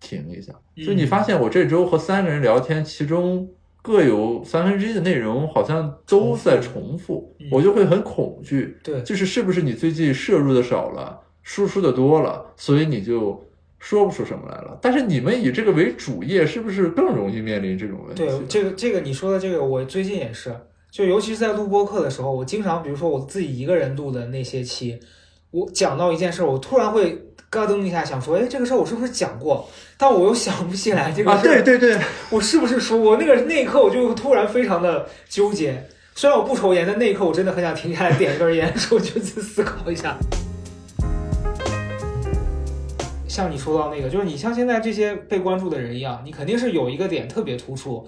停一下。嗯就你发现我这周和三个人聊天，其中各有三分之一的内容好像都在重复，嗯我就会很恐惧。对，就是是不是你最近摄入的少了，输出的多了，所以你就说不出什么来了。但是你们以这个为主业，是不是更容易面临这种问题？对，这个这个你说的这个，我最近也是，就尤其是在录播课的时候，我经常，比如说我自己一个人录的那些期，我讲到一件事儿，我突然会咯噔一下，想说，哎，这个事儿我是不是讲过？但我又想不起来这个啊，事儿，对对对，我是不是说过？那个那一刻我就突然非常的纠结。虽然我不抽烟，但那一刻我真的很想停下来点一根烟，说就去思考一下。像你说到那个，就是你像现在这些被关注的人一样，你肯定是有一个点特别突出。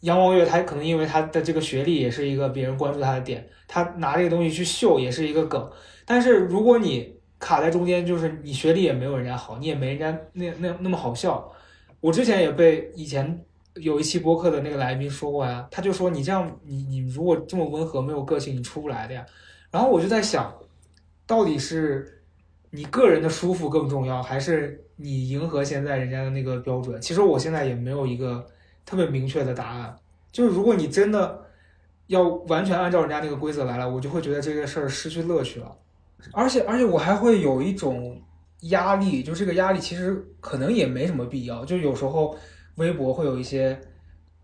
杨望月他可能因为他的这个学历也是一个别人关注他的点，他拿这个东西去秀也是一个梗。但是如果你卡在中间，就是你学历也没有人家好，你也没人家那那那么好笑。我之前也被以前有一期播客的那个来宾说过呀，他就说你这样，你你如果这么温和没有个性，你出不来的呀。然后我就在想，到底是你个人的舒服更重要，还是你迎合现在人家的那个标准？其实我现在也没有一个特别明确的答案。就是如果你真的要完全按照人家那个规则来了，我就会觉得这个事儿失去乐趣了。而且而且我还会有一种压力，就这个压力其实可能也没什么必要。就有时候微博会有一些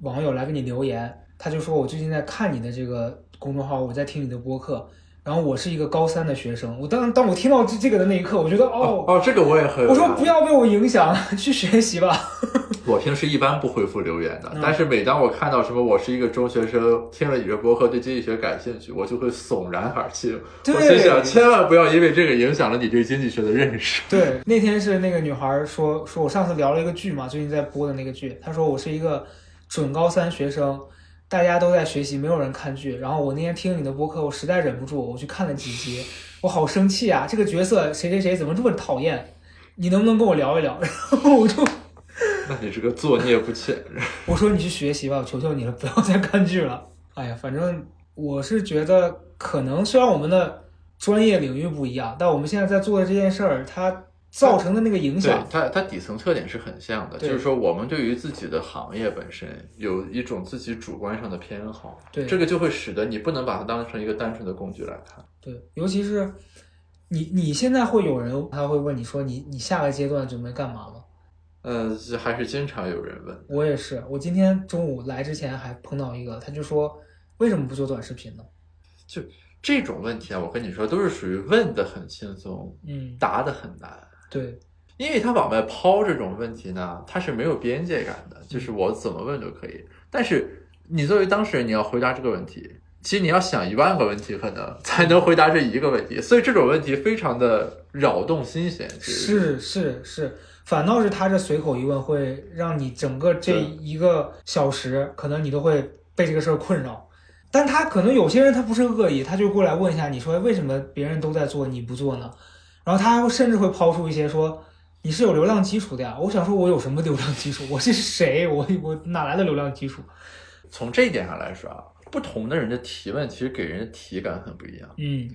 网友来给你留言，他就说我最近在看你的这个公众号，我在听你的播客。然后我是一个高三的学生，我当当我听到这这个的那一刻，我觉得哦，哦，这个我也很。我说不要被我影响，去学习吧。我平时一般不回复留言的，嗯但是每当我看到什么我是一个中学生，听了你的博客对经济学感兴趣，我就会悚然而泣。我心想，千万不要因为这个影响了你对经济学的认识。对，那天是那个女孩说，说我上次聊了一个剧嘛，最近在播的那个剧，她说我是一个准高三学生，大家都在学习，没有人看剧。然后我那天听你的播客，我实在忍不住，我去看了几集，我好生气啊！这个角色谁谁谁怎么这么讨厌？你能不能跟我聊一聊？然后我就 那你是个作孽不浅。我说你去学习吧，我求求你了，不要再看剧了。哎呀，反正我是觉得，可能虽然我们的专业领域不一样，但我们现在在做的这件事儿，它造成的那个影响，它，它底层特点是很像的，就是说我们对于自己的行业本身有一种自己主观上的偏好，对这个就会使得你不能把它当成一个单纯的工具来看。对，尤其是你你现在会有人他会问你说你你下个阶段准备干嘛吗？呃，还是经常有人问。我也是，我今天中午来之前还碰到一个，他就说为什么不做短视频呢？就这种问题啊，我跟你说，都是属于问的很轻松，嗯，答的很难。对，因为他往外抛这种问题呢，他是没有边界感的，就是我怎么问都可以。但是你作为当事人，你要回答这个问题，其实你要想一万个问题，可能才能回答这一个问题。所以这种问题非常的扰动心弦。是是是，反倒是他这随口一问，会让你整个这一个小时，可能你都会被这个事儿困扰。但他可能有些人他不是恶意，他就过来问一下你说为什么别人都在做你不做呢？然后他还甚至会抛出一些说你是有流量基础的呀。我想说我有什么流量基础？我是谁？我我哪来的流量基础？从这一点上来说啊，不同的人的提问其实给人的体感很不一样。嗯，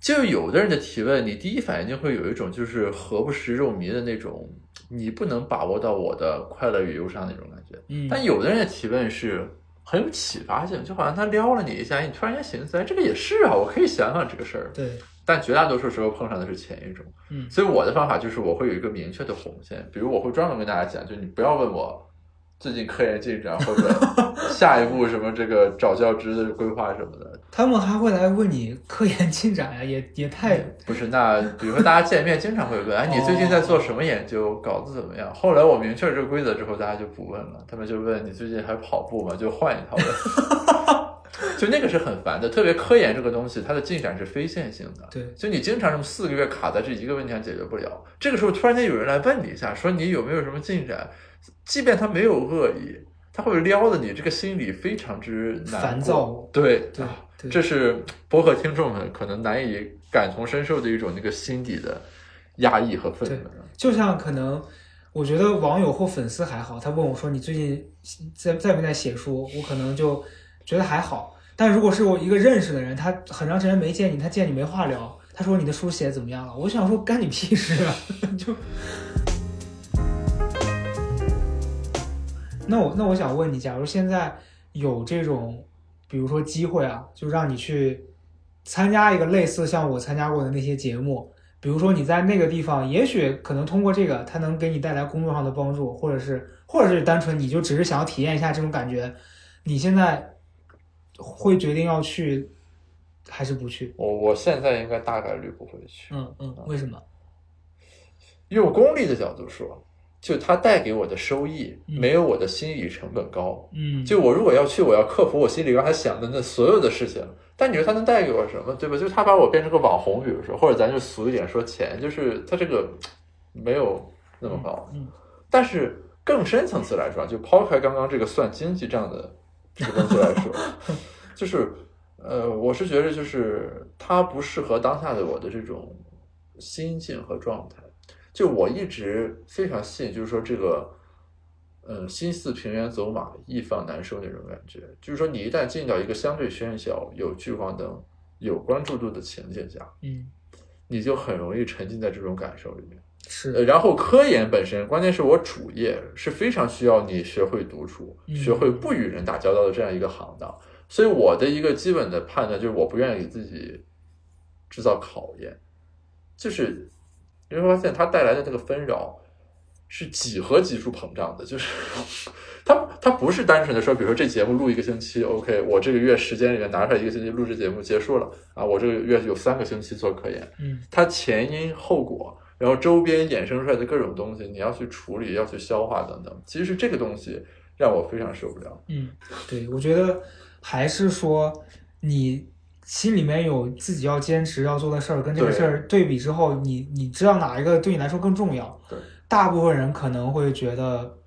就有的人的提问，你第一反应就会有一种就是何不食肉糜的那种，你不能把握到我的快乐与忧伤那种感觉。嗯但有的人的提问是很有启发性，就好像他撩了你一下，你突然间寻思，哎，这个也是啊，我可以想想这个事儿。对，但绝大多数时候碰上的是前一种，嗯所以我的方法就是我会有一个明确的红线，比如我会专门跟大家讲，就你不要问我最近科研进展或者下一步什么这个找教职的规划什么的，他们还会来问你科研进展呀，也也太不是，那比如说大家见面经常会问，哎，你最近在做什么研究，稿子怎么样？后来我明确了这个规则之后，大家就不问了，他们就问你最近还跑步吗？就换一套问。就那个是很烦的，特别科研这个东西，它的进展是非线性的。对就你经常这么四个月卡在这一个问题上解决不了，这个时候突然间有人来问你一下，说你有没有什么进展，即便他没有恶意，他会撩的你这个心理非常之难烦躁对对啊对这是播客听众们可能难以感同身受的一种那个心底的压抑和愤怒。就像可能，我觉得网友或粉丝还好，他问我说你最近在在没在写书，我可能就觉得还好。但如果是我一个认识的人，他很长时间没见你，他见你没话聊，他说你的书写得怎么样了？我想说干你屁事啊！就那我那我想问你，假如现在有这种，比如说机会啊，就让你去参加一个类似像我参加过的那些节目，比如说你在那个地方，也许可能通过这个，它能给你带来工作上的帮助，或者是或者是单纯你就只是想要体验一下这种感觉，你现在会决定要去还是不去？我我现在应该大概率不会去。嗯嗯，为什么？用功利的角度说，就它带给我的收益嗯没有我的心理成本高。嗯，就我如果要去，我要克服我心里刚才想的那所有的事情。但你说它能带给我什么，对吧？就是它把我变成个网红，比如说，或者咱就俗一点说钱，就是它这个没有那么高。嗯但是更深层次来说，就抛开刚刚这个算经济账的这个东西来说，就是呃，我是觉得就是它不适合当下的我的这种心境和状态。就我一直非常信，就是说这个，嗯，心似平原走马，易放难收那种感觉。就是说，你一旦进到一个相对喧嚣、有聚光灯、有关注度的情景下，嗯你就很容易沉浸在这种感受里面。是呃，然后科研本身，关键是我主业是非常需要你学会独处、嗯学会不与人打交道的这样一个行当。所以我的一个基本的判断就是，我不愿意给自己制造考验，就是你会发现它带来的那个纷扰是几何级数膨胀的，就是 它它不是单纯的说，比如说这节目录一个星期，OK，我这个月时间里面拿出来一个星期录制节目结束了啊，我这个月有三个星期做科研，嗯它前因后果，然后周边衍生出来的各种东西，你要去处理，要去消化等等。其实这个东西让我非常受不了。嗯，对，我觉得还是说你心里面有自己要坚持要做的事儿，跟这个事儿对比之后，你你知道哪一个对你来说更重要？对，大部分人可能会觉得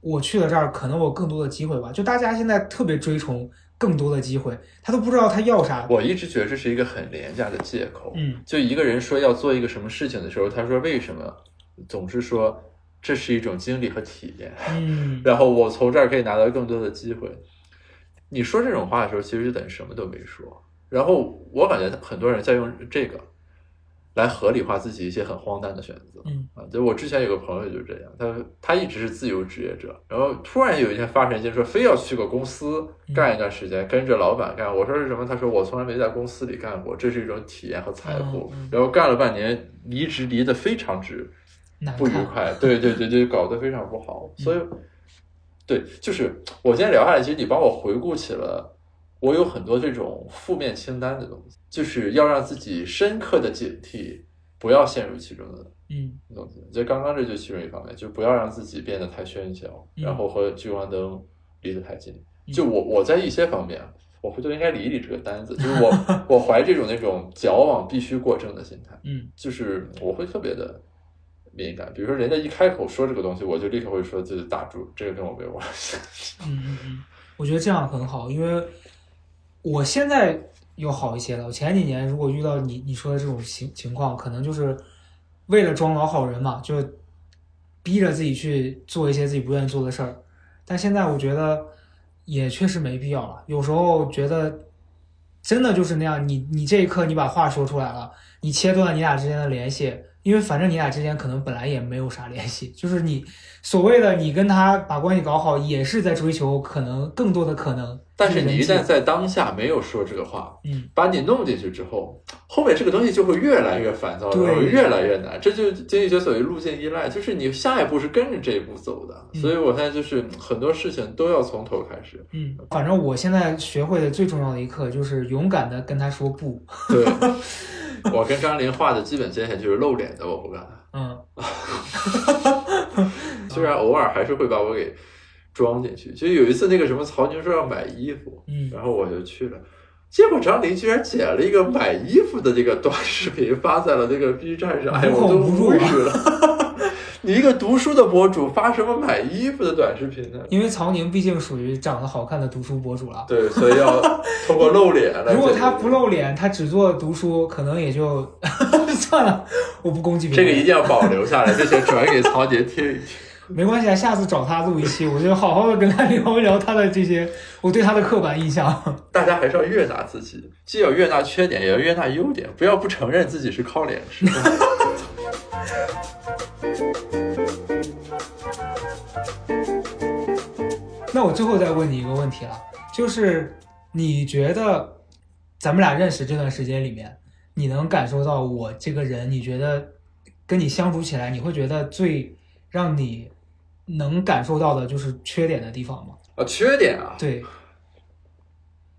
我去了这儿，可能我更多的机会吧。就大家现在特别追崇更多的机会，他都不知道他要啥。我一直觉得这是一个很廉价的借口。嗯就一个人说要做一个什么事情的时候，他说为什么，总是说这是一种经历和体验，嗯 然后我从这儿可以拿到更多的机会。你说这种话的时候，其实就等于什么都没说。然后我感觉很多人在用这个来合理化自己一些很荒诞的选择。嗯啊，就我之前有个朋友就是这样，他他一直是自由职业者，然后突然有一天发神经说非要去个公司干一段时间，跟着老板干。我说是什么？他说我从来没在公司里干过，这是一种体验和财富。嗯嗯然后干了半年，离职离得非常之。不愉快，对对对对，搞得非常不好。所以，对，就是我今天聊下来，其实你帮我回顾起了我有很多这种负面清单的东西，就是要让自己深刻的警惕，不要陷入其中的嗯东西。就刚刚这就其中一方面，就不要让自己变得太喧嚣，嗯然后和聚光灯离得太近。嗯就我我在一些方面，我回头应该理一理这个单子，就是我 我怀这种那种矫枉必须过正的心态。嗯就是我会特别的敏感，比如说人家一开口说这个东西，我就立刻会说就是打住，这个跟我没有关系。嗯嗯嗯，我觉得这样很好，因为我现在又好一些了。我前几年如果遇到你你说的这种情情况，可能就是为了装老好人嘛，就逼着自己去做一些自己不愿意做的事儿。但现在我觉得也确实没必要了。有时候觉得真的就是那样，你你这一刻你把话说出来了，你切断你俩之间的联系，因为反正你俩之间可能本来也没有啥联系，就是你所谓的你跟他把关系搞好，也是在追求可能更多的可能。但是你一旦在当下没有说这个话，嗯把你弄进去之后，后面这个东西就会越来越烦躁，对然后越来越难。这就是经济学所谓路径依赖，就是你下一步是跟着这一步走的。嗯所以我现在就是很多事情都要从头开始。嗯，反正我现在学会的最重要的一课就是勇敢的跟他说不。对，我跟张琳画的基本界限就是露脸的我不干，嗯 虽然偶尔还是会把我给装进去。就有一次那个什么曹宁说要买衣服，嗯然后我就去了，结果张琳居然剪了一个买衣服的这个短视频发在了那个 B 站上，哎，无我都无语了。你个读书的博主发什么买衣服的短视频呢？因为曹宁毕竟属于长得好看的读书博主了。对，所以要通过露脸来。如果他不露脸，他只做读书，可能也就 算了。我不攻击别人，这个一定要保留下来，并且转给曹杰听一听。没关系啊，下次找他录一期，我就好好的跟他聊一聊他的这些，我对他的刻板印象。大家还是要悦纳自己，既要悦纳缺点，也要悦纳优点，不要不承认自己是靠脸吃饭。那我最后再问你一个问题了，就是你觉得咱们俩认识这段时间里面，你能感受到我这个人，你觉得跟你相处起来，你会觉得最让你能感受到的就是缺点的地方吗？啊，缺点啊，对，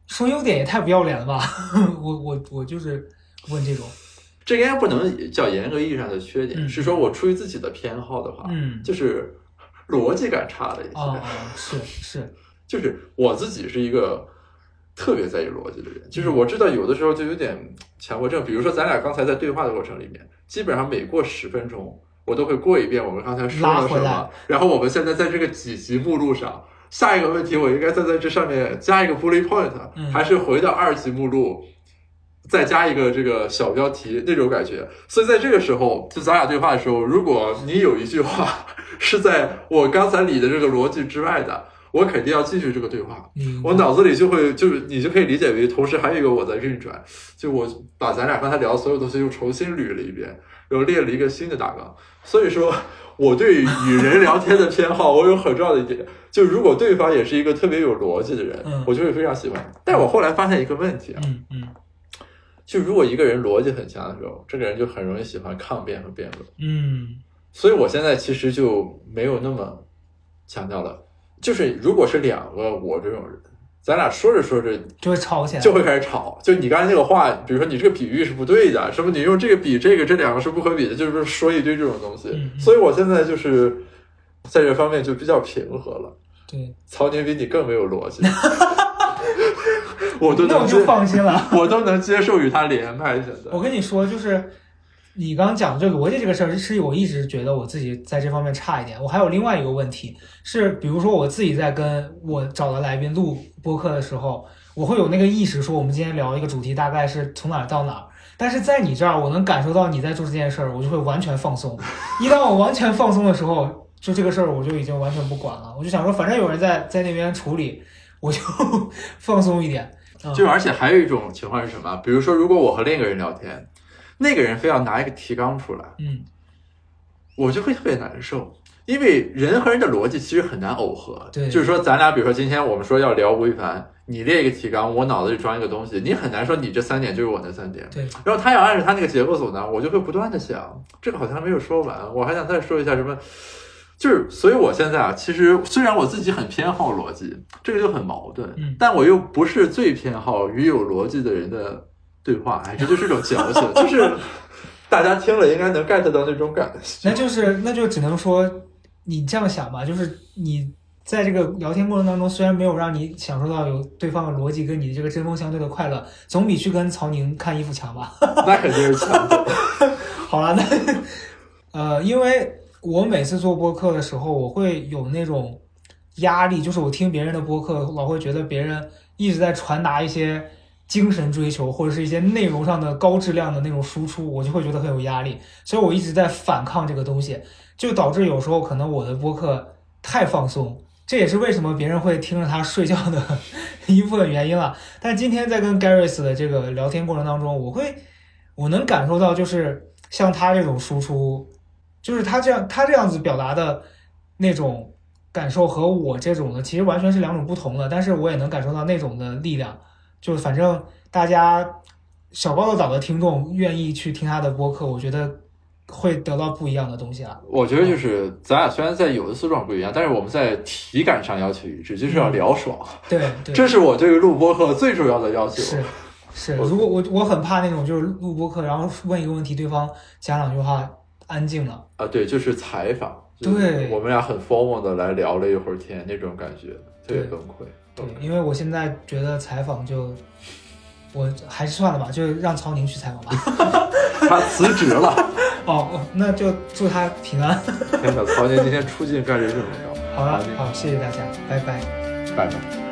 说优点也太不要脸了吧！我我我就是问这种，这应该不能叫严格意义上的缺点，是说我出于自己的偏好的话，嗯，就是逻辑感差了一些。哦，是是，就是我自己是一个特别在意逻辑的人，就是我知道有的时候就有点强迫症，比如说咱俩刚才在对话的过程里面，基本上每过十分钟。我都会过一遍我们刚才说了什么，然后我们现在在这个几级目录上，下一个问题我应该再在这上面加一个 bullet point，还是回到二级目录，再加一个这个小标题那种感觉。所以在这个时候，就咱俩对话的时候，如果你有一句话是在我刚才理的这个逻辑之外的，我肯定要继续这个对话。我脑子里就会就是你就可以理解为，同时还有一个我在运转，就我把咱俩刚才聊的所有东西又重新捋了一遍。又列了一个新的大纲，所以说我对与人聊天的偏好，我有很重要的一点，就如果对方也是一个特别有逻辑的人，我就会非常喜欢。但我后来发现一个问题啊，嗯嗯，就如果一个人逻辑很强的时候，这个人就很容易喜欢抗辩和辩论，嗯，所以我现在其实就没有那么强调了，就是如果是两个我这种人。咱俩说着说着就会吵起来，就会开始吵。就你刚才那个话，比如说你这个比喻是不对的，什么你用这个比这个，这两个是不可比的，就是说一堆这种东西。所以我现在就是在这方面就比较平和了。对，曹宁比你更没有逻辑，我都那我就放心了，我都能接受与他连麦。现在我跟你说，就是。你刚刚讲这个逻辑这个事儿，是我一直觉得我自己在这方面差一点。我还有另外一个问题是，比如说我自己在跟我找的来宾录播客的时候，我会有那个意识说，我们今天聊一个主题大概是从哪儿到哪儿。但是在你这儿，我能感受到你在做这件事儿，我就会完全放松。一旦我完全放松的时候，就这个事儿我就已经完全不管了。我就想说，反正有人在在那边处理，我就 放松一点。就而且还有一种情况是什么？比如说，如果我和另一个人聊天。那个人非要拿一个提纲出来，嗯，我就会特别难受，因为人和人的逻辑其实很难耦合。对，就是说，咱俩比如说今天我们说要聊吴亦凡，你列一个提纲，我脑子里装一个东西，你很难说你这三点就是我那三点。对，然后他要按照他那个结构走呢，我就会不断的想，这个好像还没有说完，我还想再说一下什么，就是，所以我现在啊，其实虽然我自己很偏好逻辑，这个就很矛盾，但我又不是最偏好与有逻辑的人的。对话，哎，这就是种矫情，就是大家听了应该能 get 到那种感觉。那就是，那就只能说你这样想吧，就是你在这个聊天过程当中，虽然没有让你享受到有对方的逻辑跟你这个针锋相对的快乐，总比去跟曹宁看衣服强吧？那肯定是强。好了，那呃，因为我每次做播客的时候，我会有那种压力，就是我听别人的播客，老会觉得别人一直在传达一些。精神追求或者是一些内容上的高质量的那种输出，我就会觉得很有压力，所以我一直在反抗这个东西，就导致有时候可能我的播客太放松，这也是为什么别人会听着他睡觉的一部分原因了。但今天在跟 Garris 的这个聊天过程当中，我会我能感受到，就是像他这种输出，就是他这样他这样子表达的那种感受和我这种的其实完全是两种不同的，但是我也能感受到那种的力量。就反正大家小报的岛的听众愿意去听他的播客，我觉得会得到不一样的东西啊。我觉得就是咱俩虽然在有的思路上不一样，但是我们在体感上要求一致，就是要聊爽。对，这是我对于录播客最主要的要求。是是，如果我我很怕那种就是录播客，然后问一个问题，对方讲两句话，安静了啊。对，就是采访。对，我们俩很 formal 的来聊了一会儿天，那种感觉特别崩溃。对，因为我现在觉得采访就，我还是算了吧，就让曹宁去采访吧。他辞职了。哦，那就祝他平安。天哪，曹宁今天出镜概率这么高。好了，好，谢谢大家，拜拜，拜拜。